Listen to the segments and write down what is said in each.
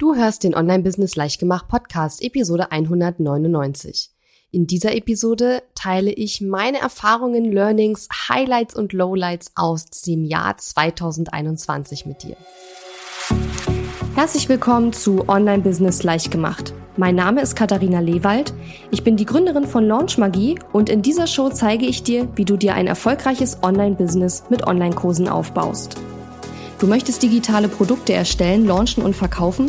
Du hörst den Online-Business Leichtgemacht Podcast, Episode 199. In dieser Episode teile ich meine Erfahrungen, Learnings, Highlights und Lowlights aus dem Jahr 2021 mit dir. Herzlich willkommen zu Online-Business Leichtgemacht. Mein Name ist Katharina Lewald. Ich bin die Gründerin von Launch Magie und in dieser Show zeige ich dir, wie du dir ein erfolgreiches Online-Business mit Online-Kursen aufbaust. Du möchtest digitale Produkte erstellen, launchen und verkaufen?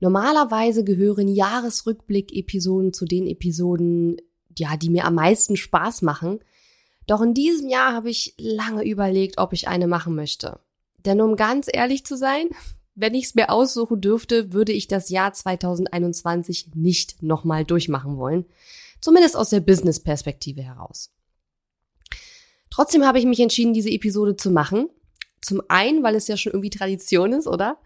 Normalerweise gehören Jahresrückblick-Episoden zu den Episoden, ja, die mir am meisten Spaß machen. Doch in diesem Jahr habe ich lange überlegt, ob ich eine machen möchte. Denn um ganz ehrlich zu sein, wenn ich es mir aussuchen dürfte, würde ich das Jahr 2021 nicht nochmal durchmachen wollen. Zumindest aus der Business-Perspektive heraus. Trotzdem habe ich mich entschieden, diese Episode zu machen. Zum einen, weil es ja schon irgendwie Tradition ist, oder?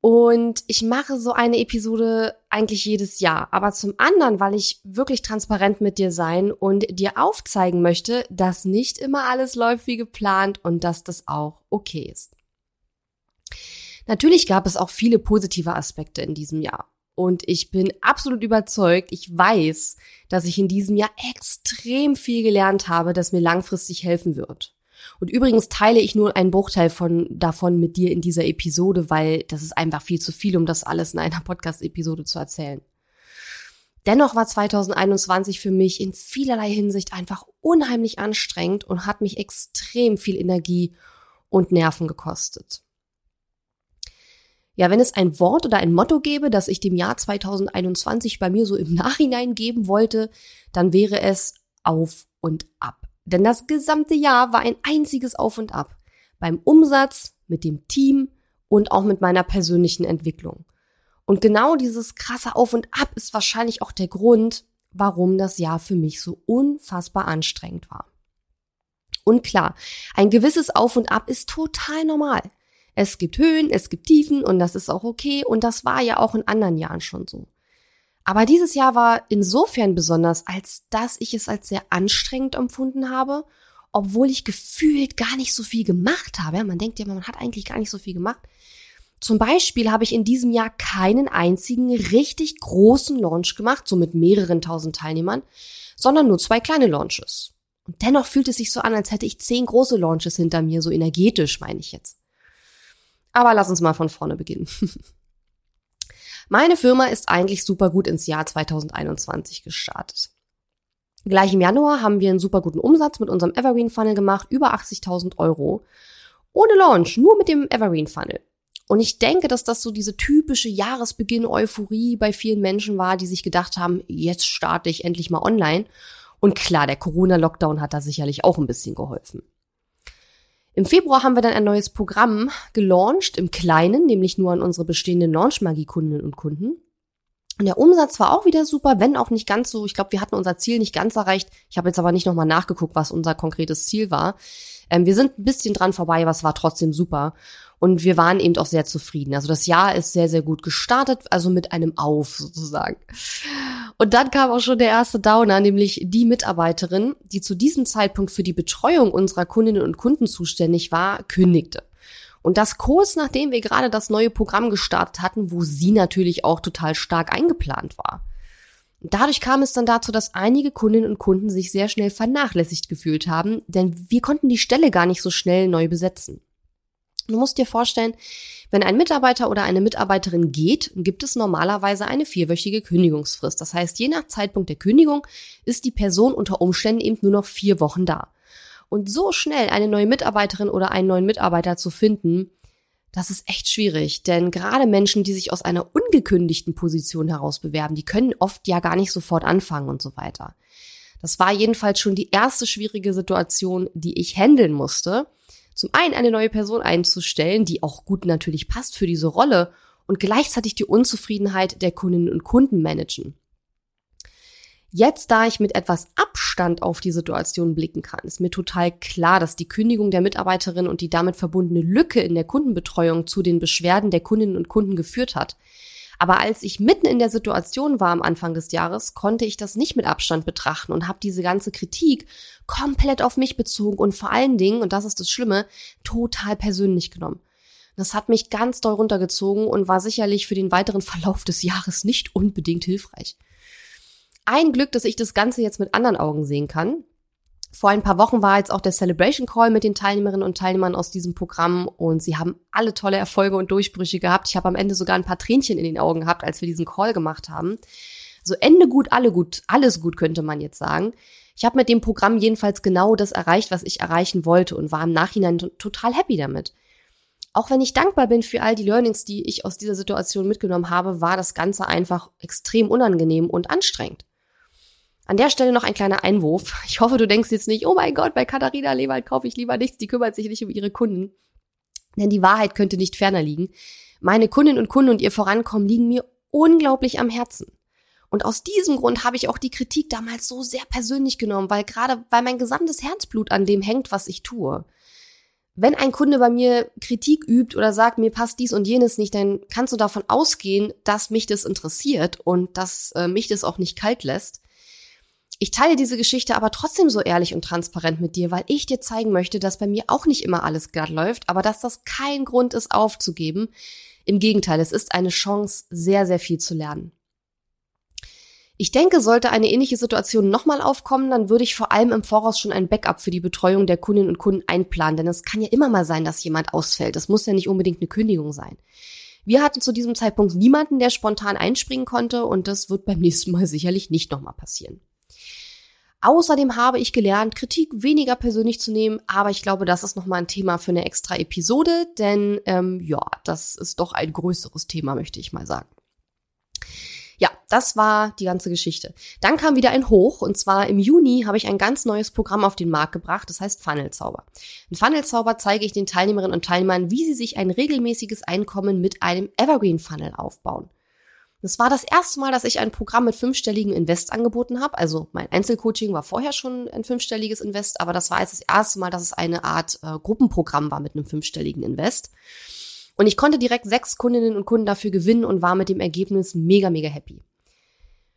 Und ich mache so eine Episode eigentlich jedes Jahr. Aber zum anderen, weil ich wirklich transparent mit dir sein und dir aufzeigen möchte, dass nicht immer alles läuft wie geplant und dass das auch okay ist. Natürlich gab es auch viele positive Aspekte in diesem Jahr. Und ich bin absolut überzeugt, ich weiß, dass ich in diesem Jahr extrem viel gelernt habe, das mir langfristig helfen wird. Und übrigens teile ich nur einen Bruchteil von, davon mit dir in dieser Episode, weil das ist einfach viel zu viel, um das alles in einer Podcast-Episode zu erzählen. Dennoch war 2021 für mich in vielerlei Hinsicht einfach unheimlich anstrengend und hat mich extrem viel Energie und Nerven gekostet. Ja, wenn es ein Wort oder ein Motto gäbe, das ich dem Jahr 2021 bei mir so im Nachhinein geben wollte, dann wäre es auf und ab. Denn das gesamte Jahr war ein einziges Auf und Ab. Beim Umsatz, mit dem Team und auch mit meiner persönlichen Entwicklung. Und genau dieses krasse Auf und Ab ist wahrscheinlich auch der Grund, warum das Jahr für mich so unfassbar anstrengend war. Und klar, ein gewisses Auf und Ab ist total normal. Es gibt Höhen, es gibt Tiefen und das ist auch okay und das war ja auch in anderen Jahren schon so. Aber dieses Jahr war insofern besonders, als dass ich es als sehr anstrengend empfunden habe, obwohl ich gefühlt gar nicht so viel gemacht habe. Man denkt ja, man hat eigentlich gar nicht so viel gemacht. Zum Beispiel habe ich in diesem Jahr keinen einzigen richtig großen Launch gemacht, so mit mehreren tausend Teilnehmern, sondern nur zwei kleine Launches. Und dennoch fühlt es sich so an, als hätte ich zehn große Launches hinter mir, so energetisch meine ich jetzt. Aber lass uns mal von vorne beginnen. Meine Firma ist eigentlich super gut ins Jahr 2021 gestartet. Gleich im Januar haben wir einen super guten Umsatz mit unserem Evergreen Funnel gemacht, über 80.000 Euro. Ohne Launch, nur mit dem Evergreen Funnel. Und ich denke, dass das so diese typische Jahresbeginn-Euphorie bei vielen Menschen war, die sich gedacht haben, jetzt starte ich endlich mal online. Und klar, der Corona-Lockdown hat da sicherlich auch ein bisschen geholfen. Im Februar haben wir dann ein neues Programm gelauncht, im Kleinen, nämlich nur an unsere bestehenden Launch-Magie-Kundinnen und Kunden. Und der Umsatz war auch wieder super, wenn auch nicht ganz so. Ich glaube, wir hatten unser Ziel nicht ganz erreicht. Ich habe jetzt aber nicht nochmal nachgeguckt, was unser konkretes Ziel war. Ähm, wir sind ein bisschen dran vorbei, aber es war trotzdem super. Und wir waren eben auch sehr zufrieden. Also das Jahr ist sehr, sehr gut gestartet, also mit einem Auf sozusagen. Und dann kam auch schon der erste Downer, nämlich die Mitarbeiterin, die zu diesem Zeitpunkt für die Betreuung unserer Kundinnen und Kunden zuständig war, kündigte. Und das kurz nachdem wir gerade das neue Programm gestartet hatten, wo sie natürlich auch total stark eingeplant war. Dadurch kam es dann dazu, dass einige Kundinnen und Kunden sich sehr schnell vernachlässigt gefühlt haben, denn wir konnten die Stelle gar nicht so schnell neu besetzen. Du musst dir vorstellen, wenn ein Mitarbeiter oder eine Mitarbeiterin geht, gibt es normalerweise eine vierwöchige Kündigungsfrist. Das heißt, je nach Zeitpunkt der Kündigung ist die Person unter Umständen eben nur noch vier Wochen da. Und so schnell eine neue Mitarbeiterin oder einen neuen Mitarbeiter zu finden, das ist echt schwierig, denn gerade Menschen, die sich aus einer ungekündigten Position heraus bewerben, die können oft ja gar nicht sofort anfangen und so weiter. Das war jedenfalls schon die erste schwierige Situation, die ich handeln musste zum einen eine neue Person einzustellen, die auch gut natürlich passt für diese Rolle und gleichzeitig die Unzufriedenheit der Kundinnen und Kunden managen. Jetzt, da ich mit etwas Abstand auf die Situation blicken kann, ist mir total klar, dass die Kündigung der Mitarbeiterin und die damit verbundene Lücke in der Kundenbetreuung zu den Beschwerden der Kundinnen und Kunden geführt hat. Aber als ich mitten in der Situation war am Anfang des Jahres, konnte ich das nicht mit Abstand betrachten und habe diese ganze Kritik komplett auf mich bezogen und vor allen Dingen, und das ist das Schlimme, total persönlich genommen. Das hat mich ganz doll runtergezogen und war sicherlich für den weiteren Verlauf des Jahres nicht unbedingt hilfreich. Ein Glück, dass ich das Ganze jetzt mit anderen Augen sehen kann. Vor ein paar Wochen war jetzt auch der Celebration Call mit den Teilnehmerinnen und Teilnehmern aus diesem Programm und sie haben alle tolle Erfolge und Durchbrüche gehabt. Ich habe am Ende sogar ein paar Tränchen in den Augen gehabt, als wir diesen Call gemacht haben. So Ende gut, alle gut, alles gut könnte man jetzt sagen. Ich habe mit dem Programm jedenfalls genau das erreicht, was ich erreichen wollte und war im Nachhinein total happy damit. Auch wenn ich dankbar bin für all die Learnings, die ich aus dieser Situation mitgenommen habe, war das Ganze einfach extrem unangenehm und anstrengend. An der Stelle noch ein kleiner Einwurf. Ich hoffe, du denkst jetzt nicht, oh mein Gott, bei Katharina Lewald kaufe ich lieber nichts, die kümmert sich nicht um ihre Kunden. Denn die Wahrheit könnte nicht ferner liegen. Meine Kundinnen und Kunden und ihr Vorankommen liegen mir unglaublich am Herzen. Und aus diesem Grund habe ich auch die Kritik damals so sehr persönlich genommen, weil gerade, weil mein gesamtes Herzblut an dem hängt, was ich tue wenn ein Kunde bei mir Kritik übt oder sagt, mir passt dies und jenes nicht, dann kannst du davon ausgehen, dass mich das interessiert und dass äh, mich das auch nicht kalt lässt. Ich teile diese Geschichte aber trotzdem so ehrlich und transparent mit dir, weil ich dir zeigen möchte, dass bei mir auch nicht immer alles glatt läuft, aber dass das kein Grund ist, aufzugeben. Im Gegenteil, es ist eine Chance, sehr, sehr viel zu lernen. Ich denke, sollte eine ähnliche Situation nochmal aufkommen, dann würde ich vor allem im Voraus schon ein Backup für die Betreuung der Kundinnen und Kunden einplanen, denn es kann ja immer mal sein, dass jemand ausfällt. Das muss ja nicht unbedingt eine Kündigung sein. Wir hatten zu diesem Zeitpunkt niemanden, der spontan einspringen konnte und das wird beim nächsten Mal sicherlich nicht nochmal passieren. Außerdem habe ich gelernt, Kritik weniger persönlich zu nehmen, aber ich glaube, das ist nochmal ein Thema für eine extra Episode, denn ähm, ja, das ist doch ein größeres Thema, möchte ich mal sagen. Ja, das war die ganze Geschichte. Dann kam wieder ein Hoch und zwar im Juni habe ich ein ganz neues Programm auf den Markt gebracht, das heißt Funnelzauber. In Funnelzauber zeige ich den Teilnehmerinnen und Teilnehmern, wie sie sich ein regelmäßiges Einkommen mit einem Evergreen Funnel aufbauen. Das war das erste Mal, dass ich ein Programm mit fünfstelligen Invest angeboten habe. Also mein Einzelcoaching war vorher schon ein fünfstelliges Invest, aber das war jetzt das erste Mal, dass es eine Art äh, Gruppenprogramm war mit einem fünfstelligen Invest. Und ich konnte direkt sechs Kundinnen und Kunden dafür gewinnen und war mit dem Ergebnis mega, mega happy.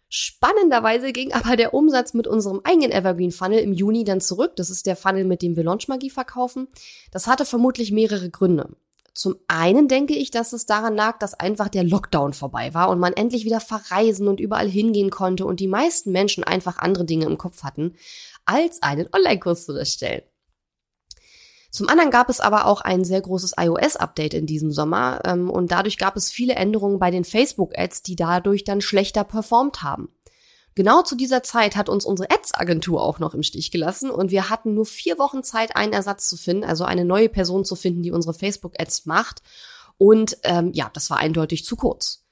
Spannenderweise ging aber der Umsatz mit unserem eigenen Evergreen Funnel im Juni dann zurück. Das ist der Funnel, mit dem wir Launchmagie verkaufen. Das hatte vermutlich mehrere Gründe. Zum einen denke ich, dass es daran lag, dass einfach der Lockdown vorbei war und man endlich wieder verreisen und überall hingehen konnte und die meisten Menschen einfach andere Dinge im Kopf hatten, als einen Online-Kurs zu erstellen. Zum anderen gab es aber auch ein sehr großes iOS-Update in diesem Sommer ähm, und dadurch gab es viele Änderungen bei den Facebook-Ads, die dadurch dann schlechter performt haben. Genau zu dieser Zeit hat uns unsere Ads-Agentur auch noch im Stich gelassen und wir hatten nur vier Wochen Zeit, einen Ersatz zu finden, also eine neue Person zu finden, die unsere Facebook-Ads macht. Und ähm, ja, das war eindeutig zu kurz.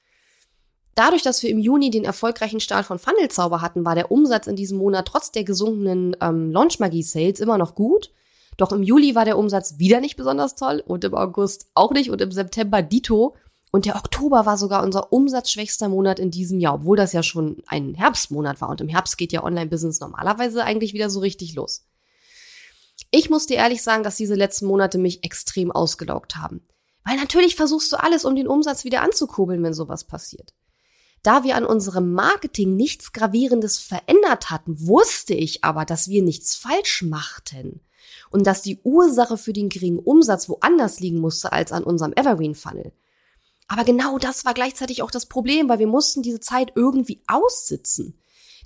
Dadurch, dass wir im Juni den erfolgreichen Start von Funnelzauber hatten, war der Umsatz in diesem Monat trotz der gesunkenen ähm, Launchmagie-Sales immer noch gut. Doch im Juli war der Umsatz wieder nicht besonders toll und im August auch nicht und im September dito. Und der Oktober war sogar unser umsatzschwächster Monat in diesem Jahr, obwohl das ja schon ein Herbstmonat war. Und im Herbst geht ja Online-Business normalerweise eigentlich wieder so richtig los. Ich muss dir ehrlich sagen, dass diese letzten Monate mich extrem ausgelaugt haben. Weil natürlich versuchst du alles, um den Umsatz wieder anzukurbeln, wenn sowas passiert. Da wir an unserem Marketing nichts Gravierendes verändert hatten, wusste ich aber, dass wir nichts falsch machten und dass die Ursache für den geringen Umsatz woanders liegen musste als an unserem Evergreen Funnel. Aber genau das war gleichzeitig auch das Problem, weil wir mussten diese Zeit irgendwie aussitzen.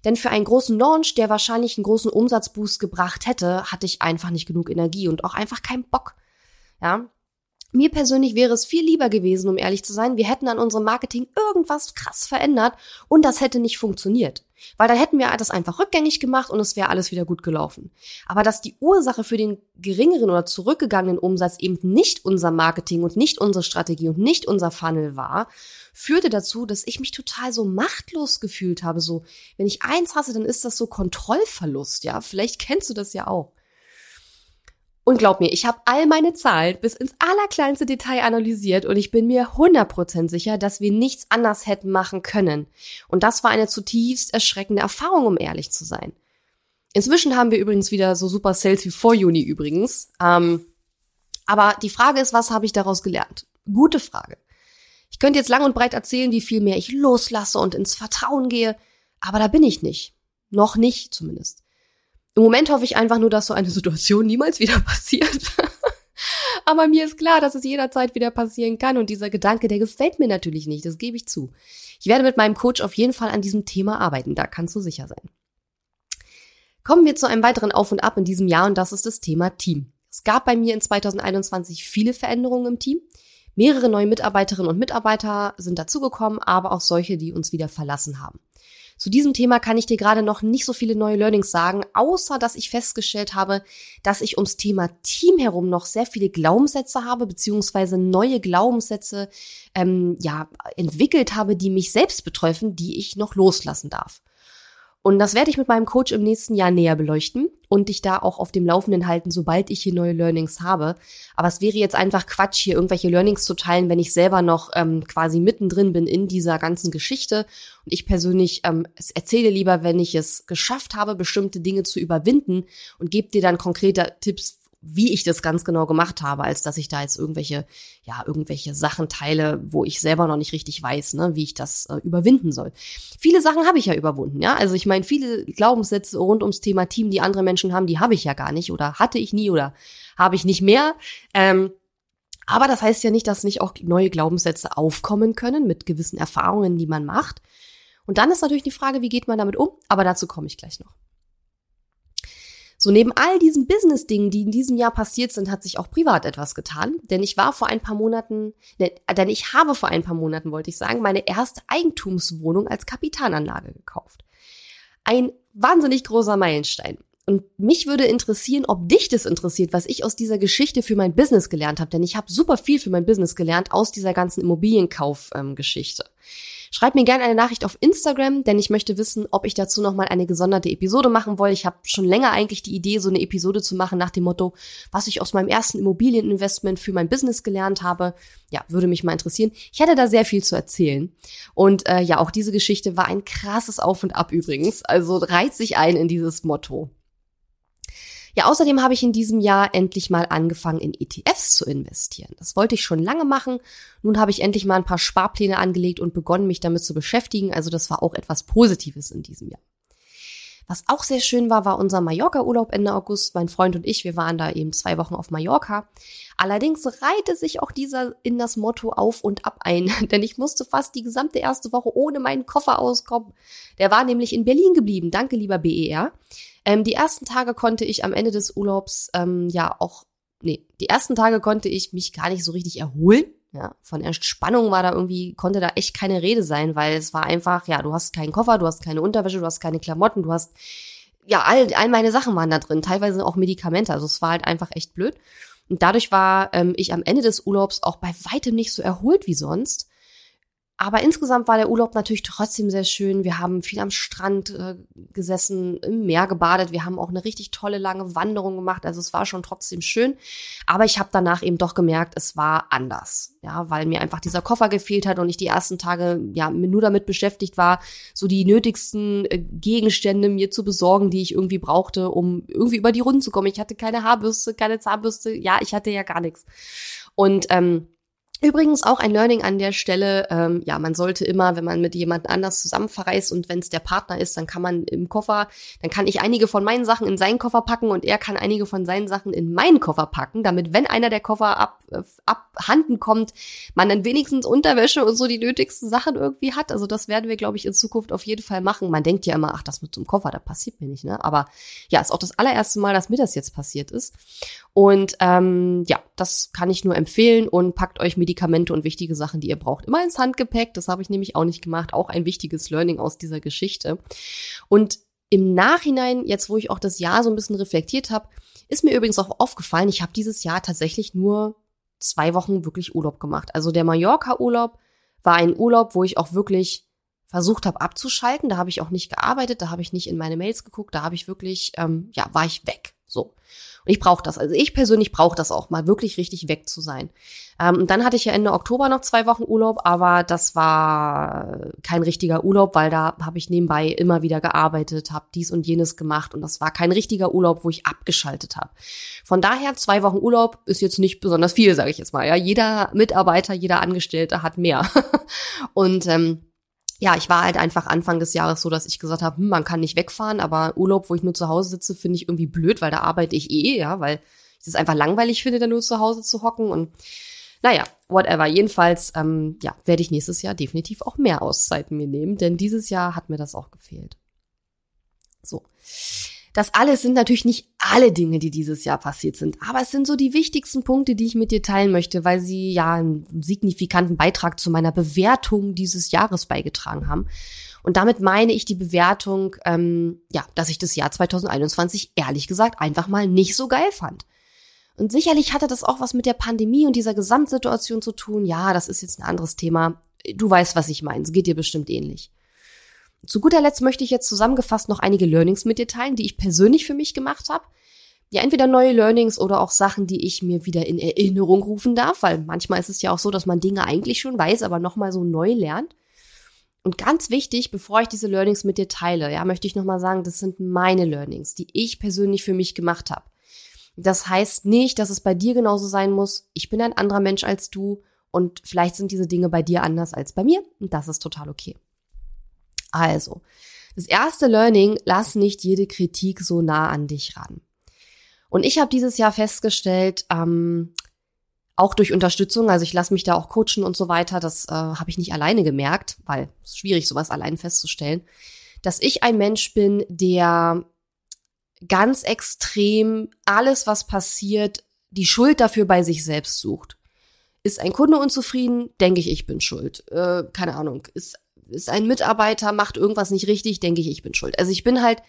Denn für einen großen Launch, der wahrscheinlich einen großen Umsatzboost gebracht hätte, hatte ich einfach nicht genug Energie und auch einfach keinen Bock. Ja, mir persönlich wäre es viel lieber gewesen, um ehrlich zu sein, wir hätten an unserem Marketing irgendwas krass verändert und das hätte nicht funktioniert. Weil dann hätten wir das einfach rückgängig gemacht und es wäre alles wieder gut gelaufen. Aber dass die Ursache für den geringeren oder zurückgegangenen Umsatz eben nicht unser Marketing und nicht unsere Strategie und nicht unser Funnel war, führte dazu, dass ich mich total so machtlos gefühlt habe. So, wenn ich eins hasse, dann ist das so Kontrollverlust, ja. Vielleicht kennst du das ja auch. Und glaub mir, ich habe all meine Zahlen bis ins allerkleinste Detail analysiert und ich bin mir 100% sicher, dass wir nichts anders hätten machen können. Und das war eine zutiefst erschreckende Erfahrung, um ehrlich zu sein. Inzwischen haben wir übrigens wieder so super Sales wie vor Juni übrigens. Ähm, aber die Frage ist, was habe ich daraus gelernt? Gute Frage. Ich könnte jetzt lang und breit erzählen, wie viel mehr ich loslasse und ins Vertrauen gehe, aber da bin ich nicht. Noch nicht zumindest. Im Moment hoffe ich einfach nur, dass so eine Situation niemals wieder passiert. aber mir ist klar, dass es jederzeit wieder passieren kann und dieser Gedanke, der gefällt mir natürlich nicht, das gebe ich zu. Ich werde mit meinem Coach auf jeden Fall an diesem Thema arbeiten, da kannst du sicher sein. Kommen wir zu einem weiteren Auf und Ab in diesem Jahr und das ist das Thema Team. Es gab bei mir in 2021 viele Veränderungen im Team. Mehrere neue Mitarbeiterinnen und Mitarbeiter sind dazugekommen, aber auch solche, die uns wieder verlassen haben. Zu diesem Thema kann ich dir gerade noch nicht so viele neue Learnings sagen, außer dass ich festgestellt habe, dass ich ums Thema Team herum noch sehr viele Glaubenssätze habe, beziehungsweise neue Glaubenssätze ähm, ja entwickelt habe, die mich selbst betreffen, die ich noch loslassen darf. Und das werde ich mit meinem Coach im nächsten Jahr näher beleuchten und dich da auch auf dem Laufenden halten, sobald ich hier neue Learnings habe. Aber es wäre jetzt einfach Quatsch, hier irgendwelche Learnings zu teilen, wenn ich selber noch ähm, quasi mittendrin bin in dieser ganzen Geschichte. Und ich persönlich ähm, es erzähle lieber, wenn ich es geschafft habe, bestimmte Dinge zu überwinden und gebe dir dann konkrete Tipps, wie ich das ganz genau gemacht habe, als dass ich da jetzt irgendwelche, ja, irgendwelche Sachen teile, wo ich selber noch nicht richtig weiß, ne, wie ich das äh, überwinden soll. Viele Sachen habe ich ja überwunden, ja. Also ich meine, viele Glaubenssätze rund ums Thema Team, die andere Menschen haben, die habe ich ja gar nicht oder hatte ich nie oder habe ich nicht mehr. Ähm, aber das heißt ja nicht, dass nicht auch neue Glaubenssätze aufkommen können mit gewissen Erfahrungen, die man macht. Und dann ist natürlich die Frage, wie geht man damit um? Aber dazu komme ich gleich noch. So neben all diesen Business-Dingen, die in diesem Jahr passiert sind, hat sich auch privat etwas getan. Denn ich war vor ein paar Monaten, ne, denn ich habe vor ein paar Monaten, wollte ich sagen, meine erste Eigentumswohnung als Kapitalanlage gekauft. Ein wahnsinnig großer Meilenstein. Und mich würde interessieren, ob dich das interessiert, was ich aus dieser Geschichte für mein Business gelernt habe. Denn ich habe super viel für mein Business gelernt aus dieser ganzen Immobilienkauf-Geschichte. Ähm, Schreib mir gerne eine Nachricht auf Instagram, denn ich möchte wissen, ob ich dazu nochmal eine gesonderte Episode machen will. Ich habe schon länger eigentlich die Idee, so eine Episode zu machen nach dem Motto, was ich aus meinem ersten Immobilieninvestment für mein Business gelernt habe. Ja, würde mich mal interessieren. Ich hätte da sehr viel zu erzählen. Und äh, ja, auch diese Geschichte war ein krasses Auf und Ab übrigens. Also reiht sich ein in dieses Motto. Ja, außerdem habe ich in diesem Jahr endlich mal angefangen, in ETFs zu investieren. Das wollte ich schon lange machen. Nun habe ich endlich mal ein paar Sparpläne angelegt und begonnen, mich damit zu beschäftigen. Also das war auch etwas Positives in diesem Jahr. Was auch sehr schön war, war unser Mallorca-Urlaub Ende August. Mein Freund und ich, wir waren da eben zwei Wochen auf Mallorca. Allerdings reihte sich auch dieser in das Motto auf und ab ein, denn ich musste fast die gesamte erste Woche ohne meinen Koffer auskommen. Der war nämlich in Berlin geblieben. Danke, lieber BER. Ähm, die ersten Tage konnte ich am Ende des Urlaubs ähm, ja auch, nee, die ersten Tage konnte ich mich gar nicht so richtig erholen. Ja, von Entspannung war da irgendwie, konnte da echt keine Rede sein, weil es war einfach, ja, du hast keinen Koffer, du hast keine Unterwäsche, du hast keine Klamotten, du hast, ja, all, all meine Sachen waren da drin, teilweise auch Medikamente, also es war halt einfach echt blöd. Und dadurch war ähm, ich am Ende des Urlaubs auch bei weitem nicht so erholt wie sonst. Aber insgesamt war der Urlaub natürlich trotzdem sehr schön. Wir haben viel am Strand äh, gesessen, im Meer gebadet. Wir haben auch eine richtig tolle lange Wanderung gemacht. Also es war schon trotzdem schön. Aber ich habe danach eben doch gemerkt, es war anders. Ja, weil mir einfach dieser Koffer gefehlt hat und ich die ersten Tage ja nur damit beschäftigt war, so die nötigsten äh, Gegenstände mir zu besorgen, die ich irgendwie brauchte, um irgendwie über die Runden zu kommen. Ich hatte keine Haarbürste, keine Zahnbürste. Ja, ich hatte ja gar nichts. Und ähm, Übrigens auch ein Learning an der Stelle, ähm, ja, man sollte immer, wenn man mit jemand anders zusammen verreist und wenn es der Partner ist, dann kann man im Koffer, dann kann ich einige von meinen Sachen in seinen Koffer packen und er kann einige von seinen Sachen in meinen Koffer packen, damit wenn einer der Koffer ab, äh, abhanden kommt, man dann wenigstens Unterwäsche und so die nötigsten Sachen irgendwie hat. Also das werden wir, glaube ich, in Zukunft auf jeden Fall machen. Man denkt ja immer, ach, das mit so einem Koffer, das passiert mir nicht, ne? Aber ja, ist auch das allererste Mal, dass mir das jetzt passiert ist. Und ähm, ja, das kann ich nur empfehlen und packt euch Medikamente und wichtige Sachen, die ihr braucht, immer ins Handgepäck. Das habe ich nämlich auch nicht gemacht. Auch ein wichtiges Learning aus dieser Geschichte. Und im Nachhinein, jetzt wo ich auch das Jahr so ein bisschen reflektiert habe, ist mir übrigens auch aufgefallen, ich habe dieses Jahr tatsächlich nur zwei Wochen wirklich Urlaub gemacht. Also der Mallorca-Urlaub war ein Urlaub, wo ich auch wirklich versucht habe abzuschalten. Da habe ich auch nicht gearbeitet, da habe ich nicht in meine Mails geguckt, da habe ich wirklich, ähm, ja, war ich weg. So. Und ich brauche das. Also ich persönlich brauche das auch, mal wirklich richtig weg zu sein. Ähm, und dann hatte ich ja Ende Oktober noch zwei Wochen Urlaub, aber das war kein richtiger Urlaub, weil da habe ich nebenbei immer wieder gearbeitet, habe dies und jenes gemacht und das war kein richtiger Urlaub, wo ich abgeschaltet habe. Von daher zwei Wochen Urlaub ist jetzt nicht besonders viel, sage ich jetzt mal. Ja, jeder Mitarbeiter, jeder Angestellte hat mehr. und ähm, ja, ich war halt einfach Anfang des Jahres so, dass ich gesagt habe, hm, man kann nicht wegfahren, aber Urlaub, wo ich nur zu Hause sitze, finde ich irgendwie blöd, weil da arbeite ich eh, ja, weil ich es einfach langweilig finde, da nur zu Hause zu hocken und naja, whatever. Jedenfalls, ähm, ja, werde ich nächstes Jahr definitiv auch mehr Auszeiten mir nehmen, denn dieses Jahr hat mir das auch gefehlt. So. Das alles sind natürlich nicht alle Dinge, die dieses Jahr passiert sind, aber es sind so die wichtigsten Punkte, die ich mit dir teilen möchte, weil sie ja einen signifikanten Beitrag zu meiner Bewertung dieses Jahres beigetragen haben. Und damit meine ich die Bewertung, ähm, ja, dass ich das Jahr 2021 ehrlich gesagt einfach mal nicht so geil fand. Und sicherlich hatte das auch was mit der Pandemie und dieser Gesamtsituation zu tun. Ja, das ist jetzt ein anderes Thema. Du weißt, was ich meine. Es geht dir bestimmt ähnlich. Zu guter Letzt möchte ich jetzt zusammengefasst noch einige Learnings mit dir teilen, die ich persönlich für mich gemacht habe. Ja, entweder neue Learnings oder auch Sachen, die ich mir wieder in Erinnerung rufen darf, weil manchmal ist es ja auch so, dass man Dinge eigentlich schon weiß, aber nochmal so neu lernt. Und ganz wichtig, bevor ich diese Learnings mit dir teile, ja, möchte ich nochmal sagen, das sind meine Learnings, die ich persönlich für mich gemacht habe. Das heißt nicht, dass es bei dir genauso sein muss. Ich bin ein anderer Mensch als du und vielleicht sind diese Dinge bei dir anders als bei mir und das ist total okay. Also, das erste Learning, lass nicht jede Kritik so nah an dich ran. Und ich habe dieses Jahr festgestellt, ähm, auch durch Unterstützung, also ich lasse mich da auch coachen und so weiter, das äh, habe ich nicht alleine gemerkt, weil es ist schwierig, sowas allein festzustellen, dass ich ein Mensch bin, der ganz extrem alles, was passiert, die Schuld dafür bei sich selbst sucht. Ist ein Kunde unzufrieden, denke ich, ich bin schuld. Äh, keine Ahnung. Ist ist ein Mitarbeiter, macht irgendwas nicht richtig, denke ich, ich bin schuld. Also ich bin halt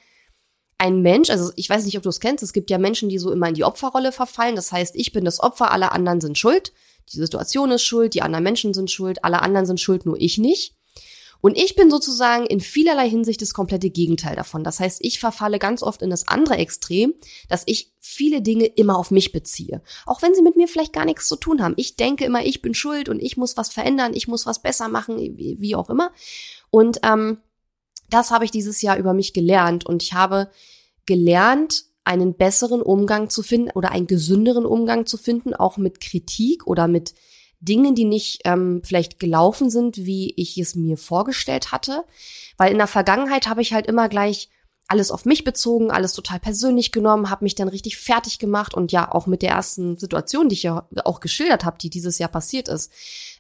ein Mensch, also ich weiß nicht, ob du es kennst, es gibt ja Menschen, die so immer in die Opferrolle verfallen. Das heißt, ich bin das Opfer, alle anderen sind schuld. Die Situation ist schuld, die anderen Menschen sind schuld, alle anderen sind schuld, nur ich nicht. Und ich bin sozusagen in vielerlei Hinsicht das komplette Gegenteil davon. Das heißt, ich verfalle ganz oft in das andere Extrem, dass ich viele Dinge immer auf mich beziehe. Auch wenn sie mit mir vielleicht gar nichts zu tun haben. Ich denke immer, ich bin schuld und ich muss was verändern, ich muss was besser machen, wie auch immer. Und ähm, das habe ich dieses Jahr über mich gelernt. Und ich habe gelernt, einen besseren Umgang zu finden oder einen gesünderen Umgang zu finden, auch mit Kritik oder mit Dingen, die nicht ähm, vielleicht gelaufen sind, wie ich es mir vorgestellt hatte. Weil in der Vergangenheit habe ich halt immer gleich alles auf mich bezogen, alles total persönlich genommen, habe mich dann richtig fertig gemacht und ja, auch mit der ersten Situation, die ich ja auch geschildert habe, die dieses Jahr passiert ist,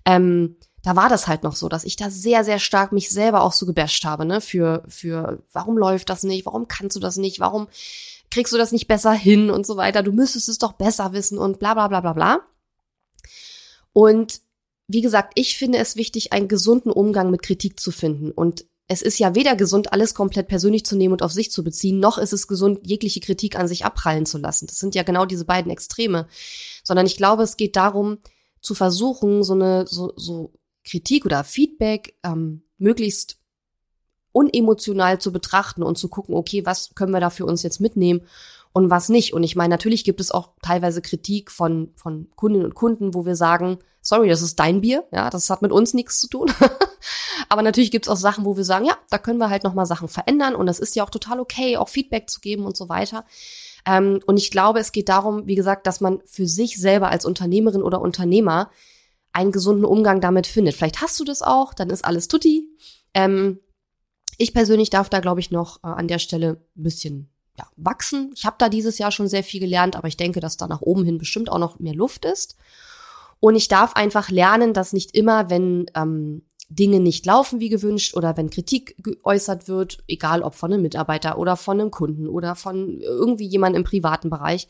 ähm, da war das halt noch so, dass ich da sehr, sehr stark mich selber auch so gebasht habe, ne, für, für, warum läuft das nicht, warum kannst du das nicht, warum kriegst du das nicht besser hin und so weiter, du müsstest es doch besser wissen und bla, bla, bla, bla, bla. Und wie gesagt, ich finde es wichtig, einen gesunden Umgang mit Kritik zu finden. Und es ist ja weder gesund, alles komplett persönlich zu nehmen und auf sich zu beziehen, noch ist es gesund, jegliche Kritik an sich abprallen zu lassen. Das sind ja genau diese beiden Extreme. Sondern ich glaube, es geht darum, zu versuchen, so eine so, so Kritik oder Feedback ähm, möglichst unemotional zu betrachten und zu gucken, okay, was können wir da für uns jetzt mitnehmen und was nicht. Und ich meine, natürlich gibt es auch teilweise Kritik von, von Kundinnen und Kunden, wo wir sagen, sorry, das ist dein Bier, ja, das hat mit uns nichts zu tun. Aber natürlich gibt es auch Sachen, wo wir sagen, ja, da können wir halt nochmal Sachen verändern und das ist ja auch total okay, auch Feedback zu geben und so weiter. Ähm, und ich glaube, es geht darum, wie gesagt, dass man für sich selber als Unternehmerin oder Unternehmer einen gesunden Umgang damit findet. Vielleicht hast du das auch, dann ist alles tutti. Ähm, ich persönlich darf da, glaube ich, noch äh, an der Stelle ein bisschen ja, wachsen. Ich habe da dieses Jahr schon sehr viel gelernt, aber ich denke, dass da nach oben hin bestimmt auch noch mehr Luft ist. Und ich darf einfach lernen, dass nicht immer, wenn ähm, Dinge nicht laufen wie gewünscht oder wenn Kritik geäußert wird, egal ob von einem Mitarbeiter oder von einem Kunden oder von irgendwie jemand im privaten Bereich,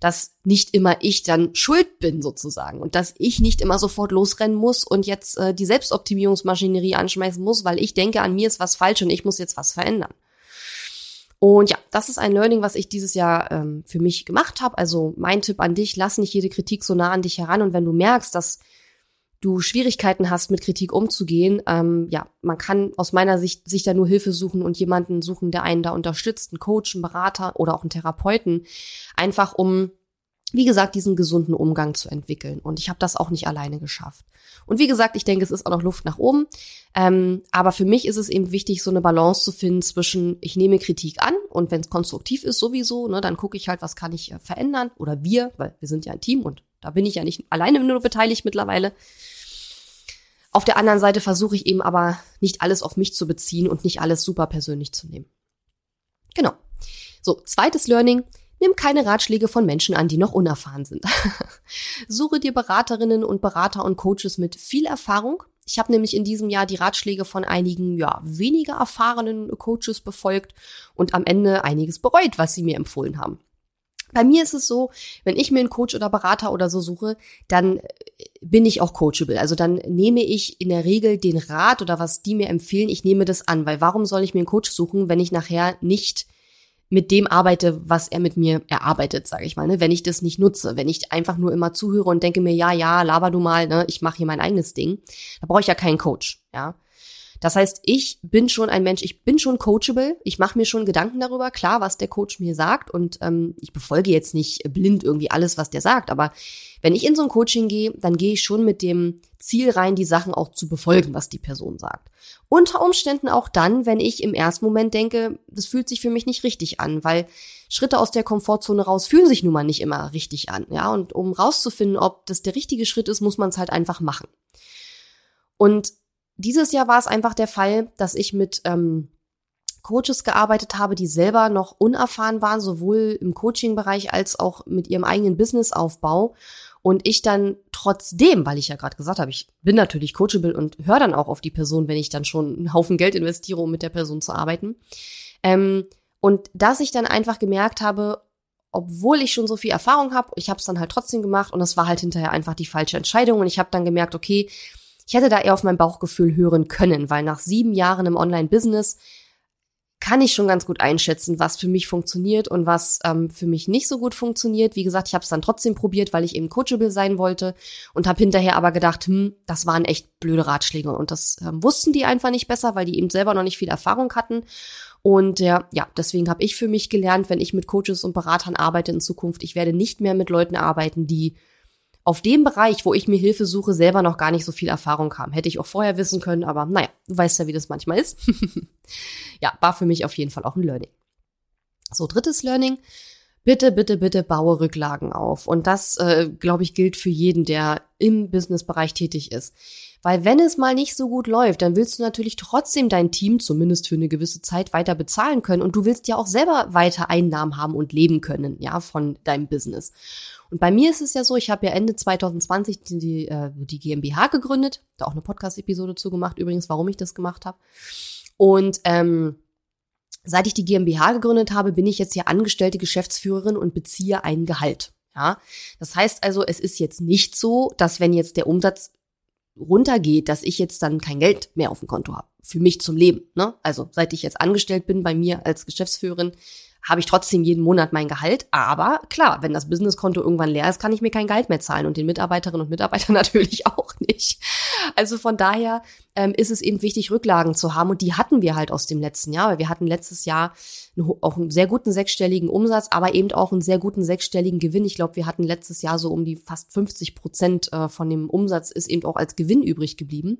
dass nicht immer ich dann schuld bin sozusagen und dass ich nicht immer sofort losrennen muss und jetzt äh, die Selbstoptimierungsmaschinerie anschmeißen muss, weil ich denke, an mir ist was falsch und ich muss jetzt was verändern. Und ja, das ist ein Learning, was ich dieses Jahr ähm, für mich gemacht habe. Also mein Tipp an dich, lass nicht jede Kritik so nah an dich heran. Und wenn du merkst, dass du Schwierigkeiten hast, mit Kritik umzugehen, ähm, ja, man kann aus meiner Sicht sich da nur Hilfe suchen und jemanden suchen, der einen da unterstützt, einen Coach, einen Berater oder auch einen Therapeuten, einfach um wie gesagt, diesen gesunden Umgang zu entwickeln. Und ich habe das auch nicht alleine geschafft. Und wie gesagt, ich denke, es ist auch noch Luft nach oben. Ähm, aber für mich ist es eben wichtig, so eine Balance zu finden zwischen, ich nehme Kritik an und wenn es konstruktiv ist, sowieso, ne, dann gucke ich halt, was kann ich äh, verändern. Oder wir, weil wir sind ja ein Team und da bin ich ja nicht alleine nur beteiligt mittlerweile. Auf der anderen Seite versuche ich eben aber nicht alles auf mich zu beziehen und nicht alles super persönlich zu nehmen. Genau. So, zweites Learning. Nimm keine Ratschläge von Menschen an, die noch unerfahren sind. Suche dir Beraterinnen und Berater und Coaches mit viel Erfahrung. Ich habe nämlich in diesem Jahr die Ratschläge von einigen, ja, weniger erfahrenen Coaches befolgt und am Ende einiges bereut, was sie mir empfohlen haben. Bei mir ist es so, wenn ich mir einen Coach oder Berater oder so suche, dann äh, bin ich auch coachable. Also dann nehme ich in der Regel den Rat oder was die mir empfehlen, ich nehme das an, weil warum soll ich mir einen Coach suchen, wenn ich nachher nicht mit dem arbeite, was er mit mir erarbeitet, sage ich mal, ne? wenn ich das nicht nutze, wenn ich einfach nur immer zuhöre und denke mir, ja, ja, laber du mal, ne, ich mache hier mein eigenes Ding, da brauche ich ja keinen Coach, ja. Das heißt, ich bin schon ein Mensch, ich bin schon coachable, ich mache mir schon Gedanken darüber, klar, was der Coach mir sagt und ähm, ich befolge jetzt nicht blind irgendwie alles, was der sagt, aber wenn ich in so ein Coaching gehe, dann gehe ich schon mit dem Ziel rein, die Sachen auch zu befolgen, was die Person sagt. Unter Umständen auch dann, wenn ich im ersten Moment denke, das fühlt sich für mich nicht richtig an, weil Schritte aus der Komfortzone raus fühlen sich nun mal nicht immer richtig an, ja, und um rauszufinden, ob das der richtige Schritt ist, muss man es halt einfach machen. Und dieses Jahr war es einfach der Fall, dass ich mit ähm, Coaches gearbeitet habe, die selber noch unerfahren waren, sowohl im Coaching-Bereich als auch mit ihrem eigenen Businessaufbau. Und ich dann trotzdem, weil ich ja gerade gesagt habe, ich bin natürlich coachable und höre dann auch auf die Person, wenn ich dann schon einen Haufen Geld investiere, um mit der Person zu arbeiten. Ähm, und dass ich dann einfach gemerkt habe, obwohl ich schon so viel Erfahrung habe, ich habe es dann halt trotzdem gemacht und es war halt hinterher einfach die falsche Entscheidung. Und ich habe dann gemerkt, okay, ich hätte da eher auf mein Bauchgefühl hören können, weil nach sieben Jahren im Online-Business kann ich schon ganz gut einschätzen, was für mich funktioniert und was ähm, für mich nicht so gut funktioniert. Wie gesagt, ich habe es dann trotzdem probiert, weil ich eben coachable sein wollte und habe hinterher aber gedacht, hm, das waren echt blöde Ratschläge und das ähm, wussten die einfach nicht besser, weil die eben selber noch nicht viel Erfahrung hatten. Und ja, ja, deswegen habe ich für mich gelernt, wenn ich mit Coaches und Beratern arbeite in Zukunft, ich werde nicht mehr mit Leuten arbeiten, die auf dem Bereich, wo ich mir Hilfe suche, selber noch gar nicht so viel Erfahrung haben. Hätte ich auch vorher wissen können, aber naja, du weißt ja, wie das manchmal ist. ja, war für mich auf jeden Fall auch ein Learning. So, drittes Learning. Bitte, bitte, bitte baue Rücklagen auf. Und das, äh, glaube ich, gilt für jeden, der im Businessbereich tätig ist. Weil wenn es mal nicht so gut läuft, dann willst du natürlich trotzdem dein Team zumindest für eine gewisse Zeit weiter bezahlen können und du willst ja auch selber weiter Einnahmen haben und leben können, ja, von deinem Business. Und bei mir ist es ja so, ich habe ja Ende 2020 die, die, äh, die GmbH gegründet, da auch eine Podcast-Episode zu gemacht, übrigens, warum ich das gemacht habe. Und ähm, seit ich die GmbH gegründet habe, bin ich jetzt ja angestellte Geschäftsführerin und beziehe ein Gehalt. Ja, das heißt also, es ist jetzt nicht so, dass wenn jetzt der Umsatz runtergeht, dass ich jetzt dann kein Geld mehr auf dem Konto habe für mich zum Leben. Ne? Also seit ich jetzt angestellt bin bei mir als Geschäftsführerin, habe ich trotzdem jeden Monat mein Gehalt. Aber klar, wenn das Businesskonto irgendwann leer ist, kann ich mir kein Gehalt mehr zahlen und den Mitarbeiterinnen und Mitarbeitern natürlich auch nicht. Also von daher ähm, ist es eben wichtig, Rücklagen zu haben. Und die hatten wir halt aus dem letzten Jahr, weil wir hatten letztes Jahr auch einen sehr guten sechsstelligen Umsatz, aber eben auch einen sehr guten sechsstelligen Gewinn. Ich glaube, wir hatten letztes Jahr so um die fast 50 Prozent äh, von dem Umsatz ist eben auch als Gewinn übrig geblieben.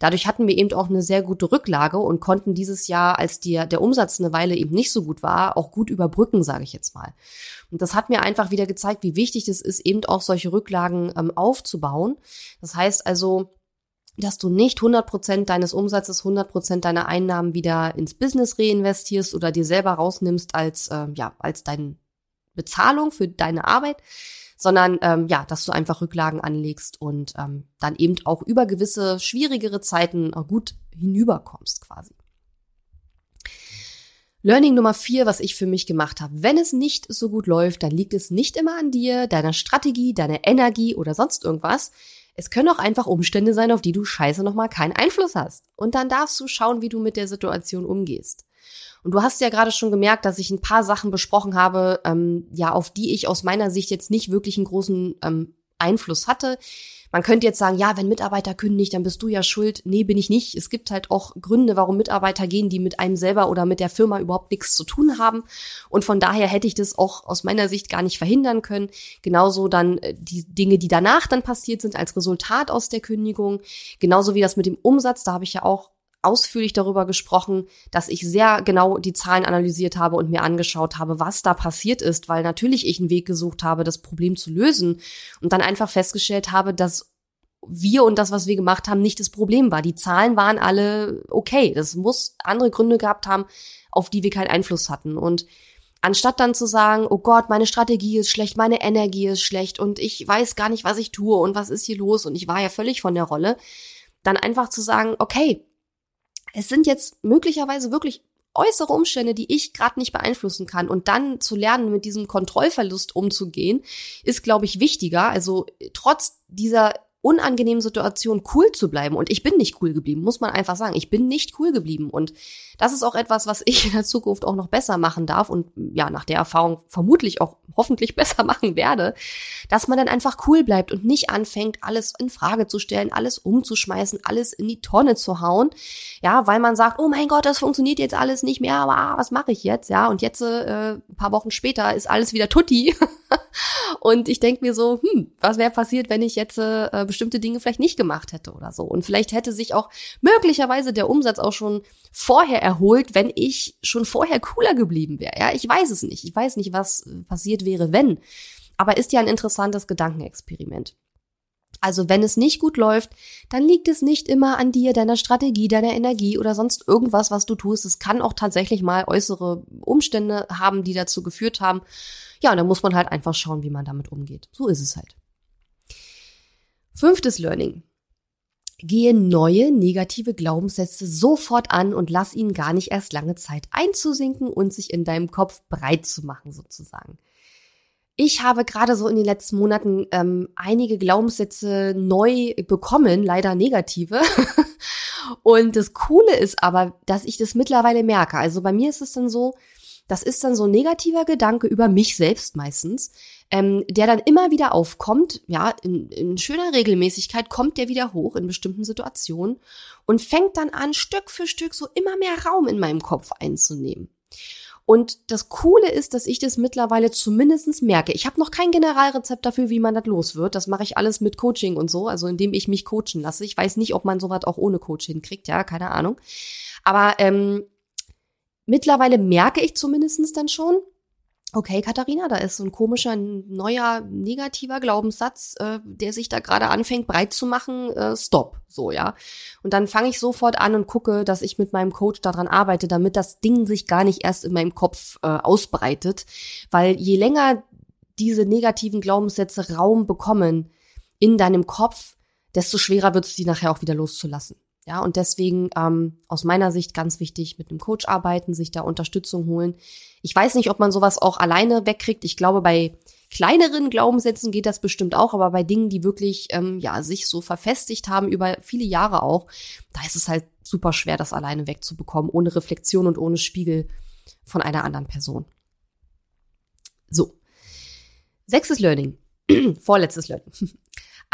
Dadurch hatten wir eben auch eine sehr gute Rücklage und konnten dieses Jahr, als die, der Umsatz eine Weile eben nicht so gut war, auch gut überbrücken, sage ich jetzt mal. Und das hat mir einfach wieder gezeigt, wie wichtig es ist, eben auch solche Rücklagen ähm, aufzubauen. Das heißt also, dass du nicht 100% deines Umsatzes, 100% deiner Einnahmen wieder ins Business reinvestierst oder dir selber rausnimmst als, äh, ja, als deine Bezahlung für deine Arbeit, sondern ähm, ja, dass du einfach Rücklagen anlegst und ähm, dann eben auch über gewisse schwierigere Zeiten äh, gut hinüberkommst quasi. Learning Nummer vier, was ich für mich gemacht habe. Wenn es nicht so gut läuft, dann liegt es nicht immer an dir, deiner Strategie, deiner Energie oder sonst irgendwas, es können auch einfach Umstände sein, auf die du scheiße nochmal keinen Einfluss hast. Und dann darfst du schauen, wie du mit der Situation umgehst. Und du hast ja gerade schon gemerkt, dass ich ein paar Sachen besprochen habe, ähm, ja, auf die ich aus meiner Sicht jetzt nicht wirklich einen großen ähm, Einfluss hatte. Man könnte jetzt sagen, ja, wenn Mitarbeiter kündigt, dann bist du ja schuld. Nee, bin ich nicht. Es gibt halt auch Gründe, warum Mitarbeiter gehen, die mit einem selber oder mit der Firma überhaupt nichts zu tun haben. Und von daher hätte ich das auch aus meiner Sicht gar nicht verhindern können. Genauso dann äh, die Dinge, die danach dann passiert sind als Resultat aus der Kündigung. Genauso wie das mit dem Umsatz. Da habe ich ja auch ausführlich darüber gesprochen, dass ich sehr genau die Zahlen analysiert habe und mir angeschaut habe, was da passiert ist, weil natürlich ich einen Weg gesucht habe, das Problem zu lösen und dann einfach festgestellt habe, dass wir und das, was wir gemacht haben, nicht das Problem war. Die Zahlen waren alle okay. Das muss andere Gründe gehabt haben, auf die wir keinen Einfluss hatten. Und anstatt dann zu sagen, oh Gott, meine Strategie ist schlecht, meine Energie ist schlecht und ich weiß gar nicht, was ich tue und was ist hier los und ich war ja völlig von der Rolle, dann einfach zu sagen, okay, es sind jetzt möglicherweise wirklich äußere Umstände, die ich gerade nicht beeinflussen kann. Und dann zu lernen, mit diesem Kontrollverlust umzugehen, ist, glaube ich, wichtiger. Also trotz dieser unangenehmen Situation cool zu bleiben. Und ich bin nicht cool geblieben, muss man einfach sagen. Ich bin nicht cool geblieben. Und das ist auch etwas, was ich in der Zukunft auch noch besser machen darf und ja, nach der Erfahrung vermutlich auch hoffentlich besser machen werde, dass man dann einfach cool bleibt und nicht anfängt, alles in Frage zu stellen, alles umzuschmeißen, alles in die Tonne zu hauen. Ja, weil man sagt, oh mein Gott, das funktioniert jetzt alles nicht mehr, aber ah, was mache ich jetzt? Ja, und jetzt äh, ein paar Wochen später ist alles wieder tutti. und ich denke mir so, hm, was wäre passiert, wenn ich jetzt äh, bestimmte Dinge vielleicht nicht gemacht hätte oder so. Und vielleicht hätte sich auch möglicherweise der Umsatz auch schon vorher erholt, wenn ich schon vorher cooler geblieben wäre. Ja, ich weiß es nicht. Ich weiß nicht, was passiert wäre, wenn. Aber ist ja ein interessantes Gedankenexperiment. Also wenn es nicht gut läuft, dann liegt es nicht immer an dir, deiner Strategie, deiner Energie oder sonst irgendwas, was du tust. Es kann auch tatsächlich mal äußere Umstände haben, die dazu geführt haben. Ja, und dann muss man halt einfach schauen, wie man damit umgeht. So ist es halt. Fünftes Learning. Gehe neue negative Glaubenssätze sofort an und lass ihnen gar nicht erst lange Zeit einzusinken und sich in deinem Kopf breit zu machen, sozusagen. Ich habe gerade so in den letzten Monaten ähm, einige Glaubenssätze neu bekommen, leider negative. und das Coole ist aber, dass ich das mittlerweile merke. Also bei mir ist es dann so, das ist dann so ein negativer Gedanke über mich selbst meistens, ähm, der dann immer wieder aufkommt, ja, in, in schöner Regelmäßigkeit kommt der wieder hoch in bestimmten Situationen und fängt dann an, Stück für Stück so immer mehr Raum in meinem Kopf einzunehmen. Und das Coole ist, dass ich das mittlerweile zumindestens merke. Ich habe noch kein Generalrezept dafür, wie man das los wird. Das mache ich alles mit Coaching und so, also indem ich mich coachen lasse. Ich weiß nicht, ob man sowas auch ohne Coach hinkriegt, ja, keine Ahnung. Aber ähm, mittlerweile merke ich zumindestens dann schon, okay, Katharina, da ist so ein komischer, neuer, negativer Glaubenssatz, äh, der sich da gerade anfängt breit zu machen, äh, stopp, so, ja. Und dann fange ich sofort an und gucke, dass ich mit meinem Coach daran arbeite, damit das Ding sich gar nicht erst in meinem Kopf äh, ausbreitet. Weil je länger diese negativen Glaubenssätze Raum bekommen in deinem Kopf, desto schwerer wird es, die nachher auch wieder loszulassen. Ja, und deswegen ähm, aus meiner Sicht ganz wichtig, mit einem Coach arbeiten, sich da Unterstützung holen. Ich weiß nicht, ob man sowas auch alleine wegkriegt. Ich glaube, bei kleineren Glaubenssätzen geht das bestimmt auch, aber bei Dingen, die wirklich ähm, ja sich so verfestigt haben über viele Jahre auch, da ist es halt super schwer, das alleine wegzubekommen, ohne Reflexion und ohne Spiegel von einer anderen Person. So. Sechstes Learning. Vorletztes Learning.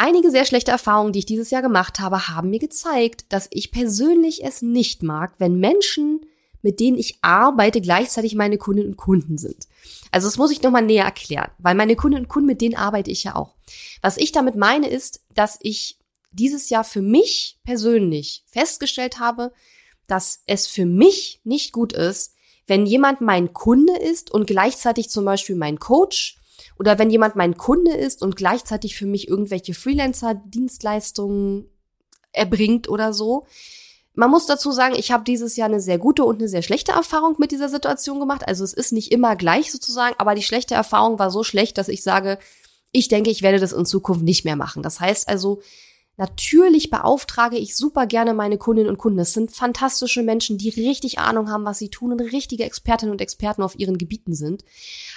Einige sehr schlechte Erfahrungen, die ich dieses Jahr gemacht habe, haben mir gezeigt, dass ich persönlich es nicht mag, wenn Menschen, mit denen ich arbeite, gleichzeitig meine Kundinnen und Kunden sind. Also das muss ich nochmal näher erklären, weil meine Kundinnen und Kunden, mit denen arbeite ich ja auch. Was ich damit meine, ist, dass ich dieses Jahr für mich persönlich festgestellt habe, dass es für mich nicht gut ist, wenn jemand mein Kunde ist und gleichzeitig zum Beispiel mein Coach oder wenn jemand mein Kunde ist und gleichzeitig für mich irgendwelche Freelancer-Dienstleistungen erbringt oder so. Man muss dazu sagen, ich habe dieses Jahr eine sehr gute und eine sehr schlechte Erfahrung mit dieser Situation gemacht. Also es ist nicht immer gleich sozusagen, aber die schlechte Erfahrung war so schlecht, dass ich sage, ich denke, ich werde das in Zukunft nicht mehr machen. Das heißt also, Natürlich beauftrage ich super gerne meine Kundinnen und Kunden. Es sind fantastische Menschen, die richtig Ahnung haben, was sie tun und richtige Expertinnen und Experten auf ihren Gebieten sind.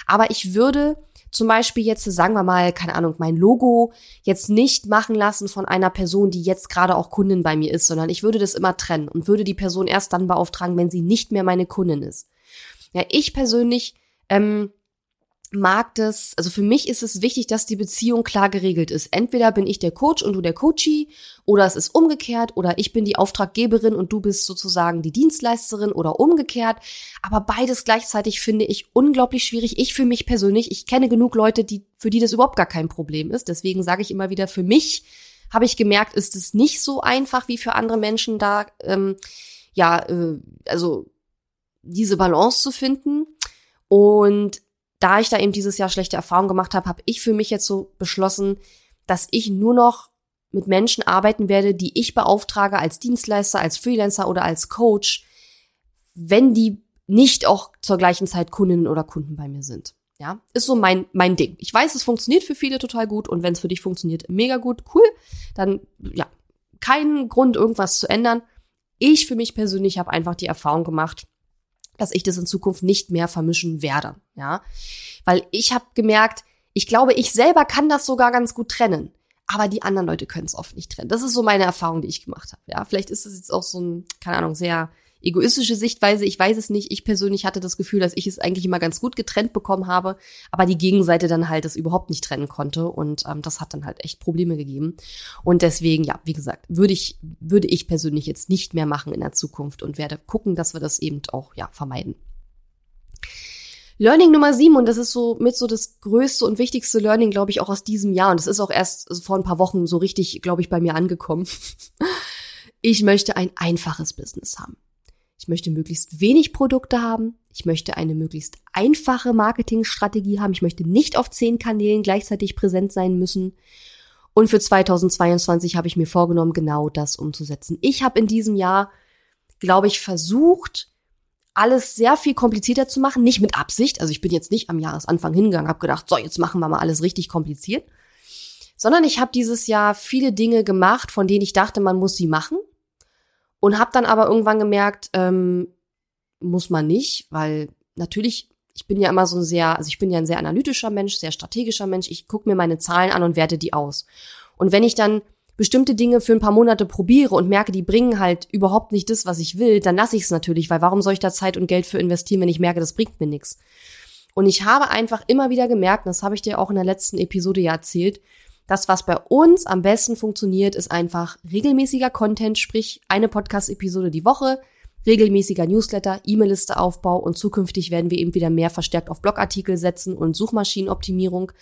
Aber ich würde zum Beispiel jetzt, sagen wir mal, keine Ahnung, mein Logo jetzt nicht machen lassen von einer Person, die jetzt gerade auch Kundin bei mir ist, sondern ich würde das immer trennen und würde die Person erst dann beauftragen, wenn sie nicht mehr meine Kundin ist. Ja, ich persönlich ähm, mag das, also für mich ist es wichtig, dass die Beziehung klar geregelt ist. Entweder bin ich der Coach und du der Coachie oder es ist umgekehrt oder ich bin die Auftraggeberin und du bist sozusagen die Dienstleisterin oder umgekehrt. Aber beides gleichzeitig finde ich unglaublich schwierig. Ich für mich persönlich, ich kenne genug Leute, die, für die das überhaupt gar kein Problem ist. Deswegen sage ich immer wieder, für mich habe ich gemerkt, ist es nicht so einfach wie für andere Menschen da, ähm, ja, äh, also diese Balance zu finden. Und da ich da eben dieses Jahr schlechte Erfahrungen gemacht habe, habe ich für mich jetzt so beschlossen, dass ich nur noch mit Menschen arbeiten werde, die ich beauftrage als Dienstleister, als Freelancer oder als Coach, wenn die nicht auch zur gleichen Zeit Kundinnen oder Kunden bei mir sind. Ja, ist so mein, mein Ding. Ich weiß, es funktioniert für viele total gut und wenn es für dich funktioniert, mega gut, cool. Dann, ja, keinen Grund, irgendwas zu ändern. Ich für mich persönlich habe einfach die Erfahrung gemacht, dass ich das in Zukunft nicht mehr vermischen werde, ja, weil ich habe gemerkt, ich glaube, ich selber kann das sogar ganz gut trennen, aber die anderen Leute können es oft nicht trennen. Das ist so meine Erfahrung, die ich gemacht habe, ja. Vielleicht ist es jetzt auch so ein, keine Ahnung, sehr egoistische Sichtweise, ich weiß es nicht. Ich persönlich hatte das Gefühl, dass ich es eigentlich immer ganz gut getrennt bekommen habe, aber die Gegenseite dann halt es überhaupt nicht trennen konnte und ähm, das hat dann halt echt Probleme gegeben. Und deswegen, ja, wie gesagt, würde ich, würde ich persönlich jetzt nicht mehr machen in der Zukunft und werde gucken, dass wir das eben auch, ja, vermeiden. Learning Nummer sieben, und das ist so mit so das größte und wichtigste Learning, glaube ich, auch aus diesem Jahr. Und das ist auch erst vor ein paar Wochen so richtig, glaube ich, bei mir angekommen. Ich möchte ein einfaches Business haben. Ich möchte möglichst wenig Produkte haben. Ich möchte eine möglichst einfache Marketingstrategie haben. Ich möchte nicht auf zehn Kanälen gleichzeitig präsent sein müssen. Und für 2022 habe ich mir vorgenommen, genau das umzusetzen. Ich habe in diesem Jahr, glaube ich, versucht, alles sehr viel komplizierter zu machen. Nicht mit Absicht. Also ich bin jetzt nicht am Jahresanfang hingegangen, habe gedacht, so, jetzt machen wir mal alles richtig kompliziert. Sondern ich habe dieses Jahr viele Dinge gemacht, von denen ich dachte, man muss sie machen und habe dann aber irgendwann gemerkt, ähm, muss man nicht, weil natürlich, ich bin ja immer so ein sehr, also ich bin ja ein sehr analytischer Mensch, sehr strategischer Mensch. Ich gucke mir meine Zahlen an und werte die aus. Und wenn ich dann bestimmte Dinge für ein paar Monate probiere und merke, die bringen halt überhaupt nicht das, was ich will, dann lasse ich es natürlich, weil warum soll ich da Zeit und Geld für investieren, wenn ich merke, das bringt mir nichts. Und ich habe einfach immer wieder gemerkt, das habe ich dir auch in der letzten Episode ja erzählt, das, was bei uns am besten funktioniert, ist einfach regelmäßiger Content, sprich eine Podcast-Episode die Woche, regelmäßiger Newsletter, E-Mail-Liste-Aufbau und zukünftig werden wir eben wieder mehr verstärkt auf Blogartikel setzen und Suchmaschinenoptimierung.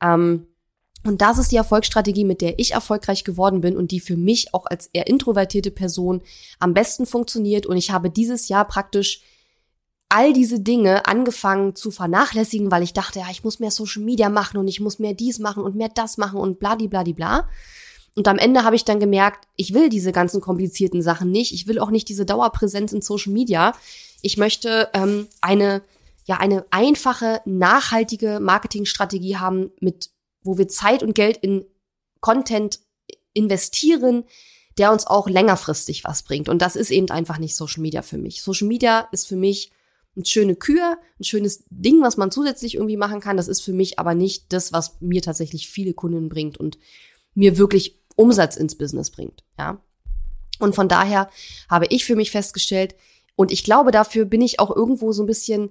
Ähm, und das ist die Erfolgsstrategie, mit der ich erfolgreich geworden bin und die für mich auch als eher introvertierte Person am besten funktioniert. Und ich habe dieses Jahr praktisch all diese Dinge angefangen zu vernachlässigen, weil ich dachte, ja, ich muss mehr Social Media machen und ich muss mehr dies machen und mehr das machen und bladibladibla. Und am Ende habe ich dann gemerkt, ich will diese ganzen komplizierten Sachen nicht. Ich will auch nicht diese Dauerpräsenz in Social Media. Ich möchte ähm, eine, ja, eine einfache, nachhaltige Marketingstrategie haben, mit, wo wir Zeit und Geld in Content investieren, der uns auch längerfristig was bringt. Und das ist eben einfach nicht Social Media für mich. Social Media ist für mich schöne Kür, ein schönes Ding, was man zusätzlich irgendwie machen kann. Das ist für mich aber nicht das, was mir tatsächlich viele Kunden bringt und mir wirklich Umsatz ins Business bringt, ja. Und von daher habe ich für mich festgestellt, und ich glaube, dafür bin ich auch irgendwo so ein bisschen,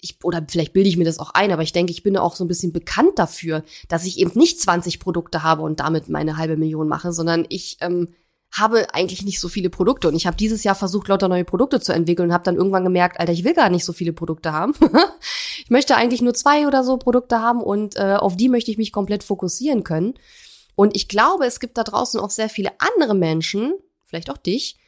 ich, oder vielleicht bilde ich mir das auch ein, aber ich denke, ich bin auch so ein bisschen bekannt dafür, dass ich eben nicht 20 Produkte habe und damit meine halbe Million mache, sondern ich ähm, habe eigentlich nicht so viele Produkte und ich habe dieses Jahr versucht, lauter neue Produkte zu entwickeln und habe dann irgendwann gemerkt, Alter, ich will gar nicht so viele Produkte haben. ich möchte eigentlich nur zwei oder so Produkte haben und äh, auf die möchte ich mich komplett fokussieren können. Und ich glaube, es gibt da draußen auch sehr viele andere Menschen, vielleicht auch dich,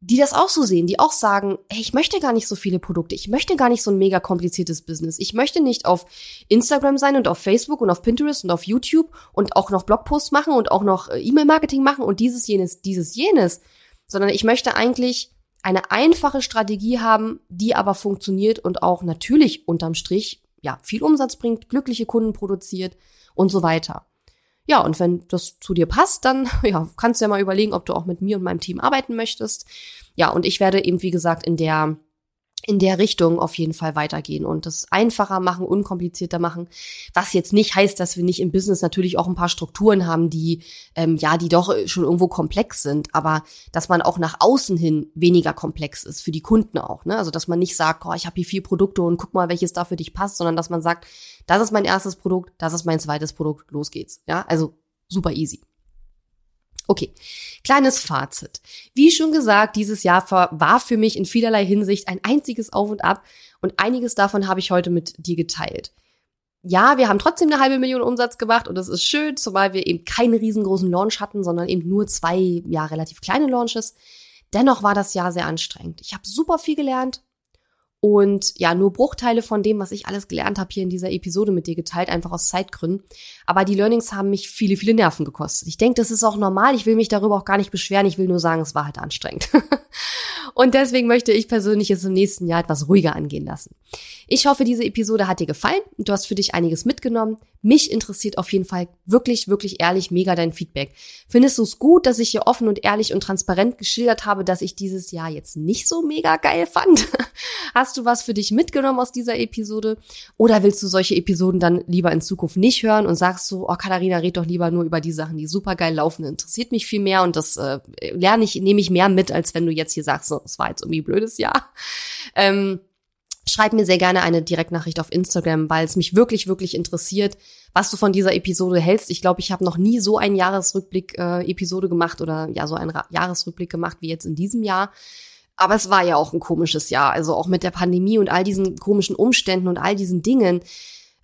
die das auch so sehen, die auch sagen, hey, ich möchte gar nicht so viele Produkte, ich möchte gar nicht so ein mega kompliziertes Business. Ich möchte nicht auf Instagram sein und auf Facebook und auf Pinterest und auf YouTube und auch noch Blogposts machen und auch noch äh, E-Mail-Marketing machen und dieses, jenes, dieses, jenes, sondern ich möchte eigentlich eine einfache Strategie haben, die aber funktioniert und auch natürlich unterm Strich, ja, viel Umsatz bringt, glückliche Kunden produziert und so weiter. Ja, und wenn das zu dir passt, dann ja, kannst du ja mal überlegen, ob du auch mit mir und meinem Team arbeiten möchtest. Ja, und ich werde eben, wie gesagt, in der in der Richtung auf jeden Fall weitergehen und das einfacher machen, unkomplizierter machen. Was jetzt nicht heißt, dass wir nicht im Business natürlich auch ein paar Strukturen haben, die ähm, ja, die doch schon irgendwo komplex sind, aber dass man auch nach außen hin weniger komplex ist für die Kunden auch. Ne? Also dass man nicht sagt, oh, ich habe hier vier Produkte und guck mal, welches da für dich passt, sondern dass man sagt, das ist mein erstes Produkt, das ist mein zweites Produkt, los geht's. Ja, also super easy. Okay, kleines Fazit. Wie schon gesagt, dieses Jahr war für mich in vielerlei Hinsicht ein einziges Auf und Ab und einiges davon habe ich heute mit dir geteilt. Ja, wir haben trotzdem eine halbe Million Umsatz gemacht und das ist schön, zumal wir eben keinen riesengroßen Launch hatten, sondern eben nur zwei, ja, relativ kleine Launches. Dennoch war das Jahr sehr anstrengend. Ich habe super viel gelernt, und ja, nur Bruchteile von dem, was ich alles gelernt habe, hier in dieser Episode mit dir geteilt, einfach aus Zeitgründen. Aber die Learnings haben mich viele, viele Nerven gekostet. Ich denke, das ist auch normal. Ich will mich darüber auch gar nicht beschweren. Ich will nur sagen, es war halt anstrengend. Und deswegen möchte ich persönlich es im nächsten Jahr etwas ruhiger angehen lassen. Ich hoffe, diese Episode hat dir gefallen. Du hast für dich einiges mitgenommen. Mich interessiert auf jeden Fall wirklich, wirklich ehrlich mega dein Feedback. Findest du es gut, dass ich hier offen und ehrlich und transparent geschildert habe, dass ich dieses Jahr jetzt nicht so mega geil fand? Hast du was für dich mitgenommen aus dieser Episode? Oder willst du solche Episoden dann lieber in Zukunft nicht hören und sagst so, oh Katharina, red doch lieber nur über die Sachen, die super geil laufen, interessiert mich viel mehr und das äh, lerne ich, nehme ich mehr mit, als wenn du jetzt hier sagst, so, es war jetzt irgendwie blödes Jahr. Ähm, Schreib mir sehr gerne eine Direktnachricht auf Instagram, weil es mich wirklich, wirklich interessiert, was du von dieser Episode hältst. Ich glaube, ich habe noch nie so einen Jahresrückblick-Episode äh, gemacht oder ja, so einen Ra Jahresrückblick gemacht wie jetzt in diesem Jahr. Aber es war ja auch ein komisches Jahr, also auch mit der Pandemie und all diesen komischen Umständen und all diesen Dingen.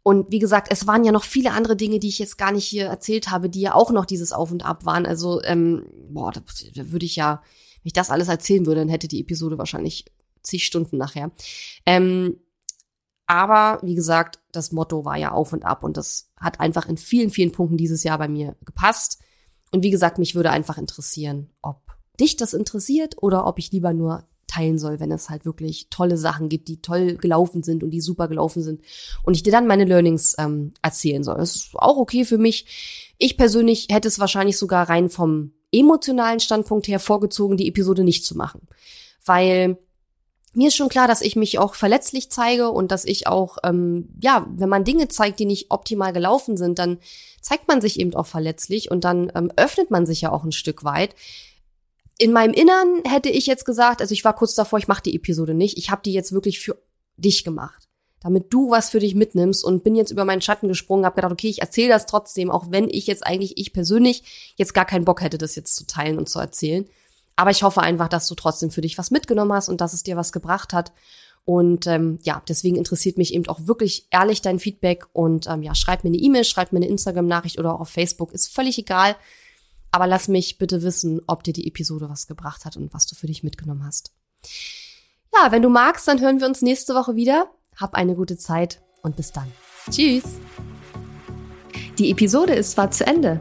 Und wie gesagt, es waren ja noch viele andere Dinge, die ich jetzt gar nicht hier erzählt habe, die ja auch noch dieses Auf und Ab waren. Also, ähm, boah, da, da würde ich ja, wenn ich das alles erzählen würde, dann hätte die Episode wahrscheinlich zig Stunden nachher. Ähm, aber wie gesagt, das Motto war ja auf und ab und das hat einfach in vielen, vielen Punkten dieses Jahr bei mir gepasst. Und wie gesagt, mich würde einfach interessieren, ob dich das interessiert oder ob ich lieber nur teilen soll, wenn es halt wirklich tolle Sachen gibt, die toll gelaufen sind und die super gelaufen sind und ich dir dann meine Learnings ähm, erzählen soll. Das ist auch okay für mich. Ich persönlich hätte es wahrscheinlich sogar rein vom emotionalen Standpunkt her vorgezogen, die Episode nicht zu machen, weil mir ist schon klar, dass ich mich auch verletzlich zeige und dass ich auch, ähm, ja, wenn man Dinge zeigt, die nicht optimal gelaufen sind, dann zeigt man sich eben auch verletzlich und dann ähm, öffnet man sich ja auch ein Stück weit. In meinem Innern hätte ich jetzt gesagt, also ich war kurz davor, ich mache die Episode nicht, ich habe die jetzt wirklich für dich gemacht, damit du was für dich mitnimmst und bin jetzt über meinen Schatten gesprungen, habe gedacht, okay, ich erzähle das trotzdem, auch wenn ich jetzt eigentlich ich persönlich jetzt gar keinen Bock hätte, das jetzt zu teilen und zu erzählen. Aber ich hoffe einfach, dass du trotzdem für dich was mitgenommen hast und dass es dir was gebracht hat. Und ähm, ja, deswegen interessiert mich eben auch wirklich ehrlich dein Feedback und ähm, ja, schreib mir eine E-Mail, schreib mir eine Instagram-Nachricht oder auch auf Facebook, ist völlig egal. Aber lass mich bitte wissen, ob dir die Episode was gebracht hat und was du für dich mitgenommen hast. Ja, wenn du magst, dann hören wir uns nächste Woche wieder. Hab eine gute Zeit und bis dann. Tschüss. Die Episode ist zwar zu Ende,